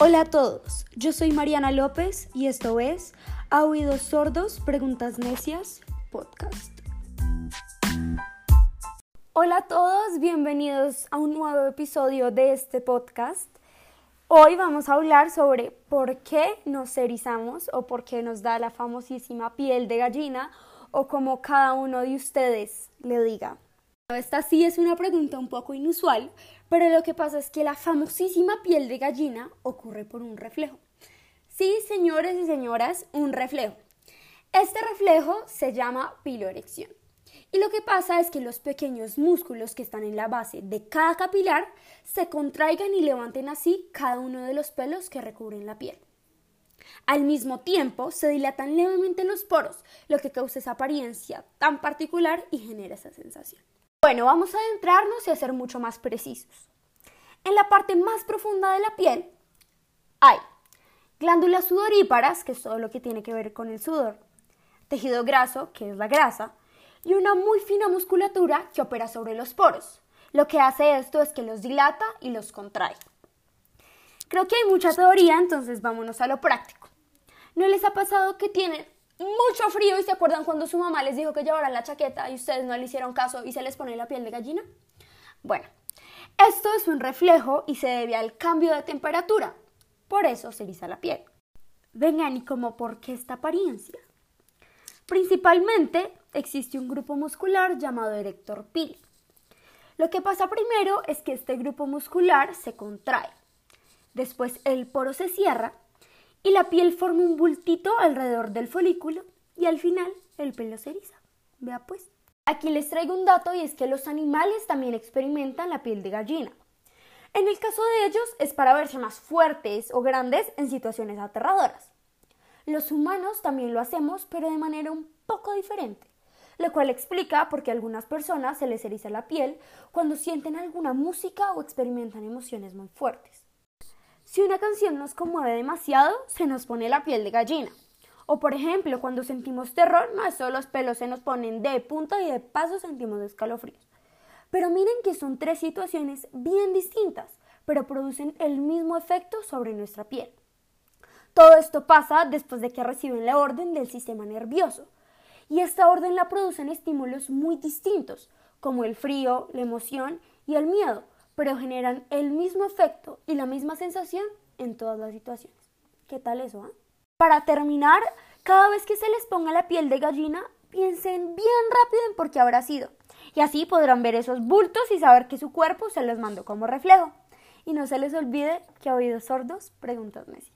Hola a todos, yo soy Mariana López y esto es A Oídos Sordos, Preguntas Necias, podcast. Hola a todos, bienvenidos a un nuevo episodio de este podcast. Hoy vamos a hablar sobre por qué nos erizamos o por qué nos da la famosísima piel de gallina o como cada uno de ustedes le diga. Esta sí es una pregunta un poco inusual, pero lo que pasa es que la famosísima piel de gallina ocurre por un reflejo. Sí, señores y señoras, un reflejo. Este reflejo se llama piloerección. Y lo que pasa es que los pequeños músculos que están en la base de cada capilar se contraigan y levanten así cada uno de los pelos que recubren la piel. Al mismo tiempo, se dilatan levemente los poros, lo que causa esa apariencia tan particular y genera esa sensación. Bueno, vamos a adentrarnos y a ser mucho más precisos. En la parte más profunda de la piel hay glándulas sudoríparas, que es todo lo que tiene que ver con el sudor, tejido graso, que es la grasa, y una muy fina musculatura que opera sobre los poros. Lo que hace esto es que los dilata y los contrae. Creo que hay mucha teoría, entonces vámonos a lo práctico. ¿No les ha pasado que tienen mucho frío y se acuerdan cuando su mamá les dijo que llevaran la chaqueta y ustedes no le hicieron caso y se les pone la piel de gallina? Bueno, esto es un reflejo y se debe al cambio de temperatura. Por eso se eriza la piel. Vengan, ¿y cómo por qué esta apariencia? Principalmente existe un grupo muscular llamado erector pili. Lo que pasa primero es que este grupo muscular se contrae. Después el poro se cierra y la piel forma un bultito alrededor del folículo y al final el pelo se eriza. Vea pues. Aquí les traigo un dato y es que los animales también experimentan la piel de gallina. En el caso de ellos es para verse más fuertes o grandes en situaciones aterradoras. Los humanos también lo hacemos, pero de manera un poco diferente, lo cual explica por qué a algunas personas se les eriza la piel cuando sienten alguna música o experimentan emociones muy fuertes. Si una canción nos conmueve demasiado, se nos pone la piel de gallina. O por ejemplo, cuando sentimos terror, no solo los pelos se nos ponen de punta y de paso sentimos escalofríos. Pero miren que son tres situaciones bien distintas, pero producen el mismo efecto sobre nuestra piel. Todo esto pasa después de que reciben la orden del sistema nervioso. Y esta orden la producen estímulos muy distintos, como el frío, la emoción y el miedo, pero generan el mismo efecto y la misma sensación en todas las situaciones. ¿Qué tal eso? Ah? Para terminar, cada vez que se les ponga la piel de gallina, piensen bien rápido en por qué habrá sido. Y así podrán ver esos bultos y saber que su cuerpo se los mandó como reflejo. Y no se les olvide que a oídos sordos, preguntas Messi.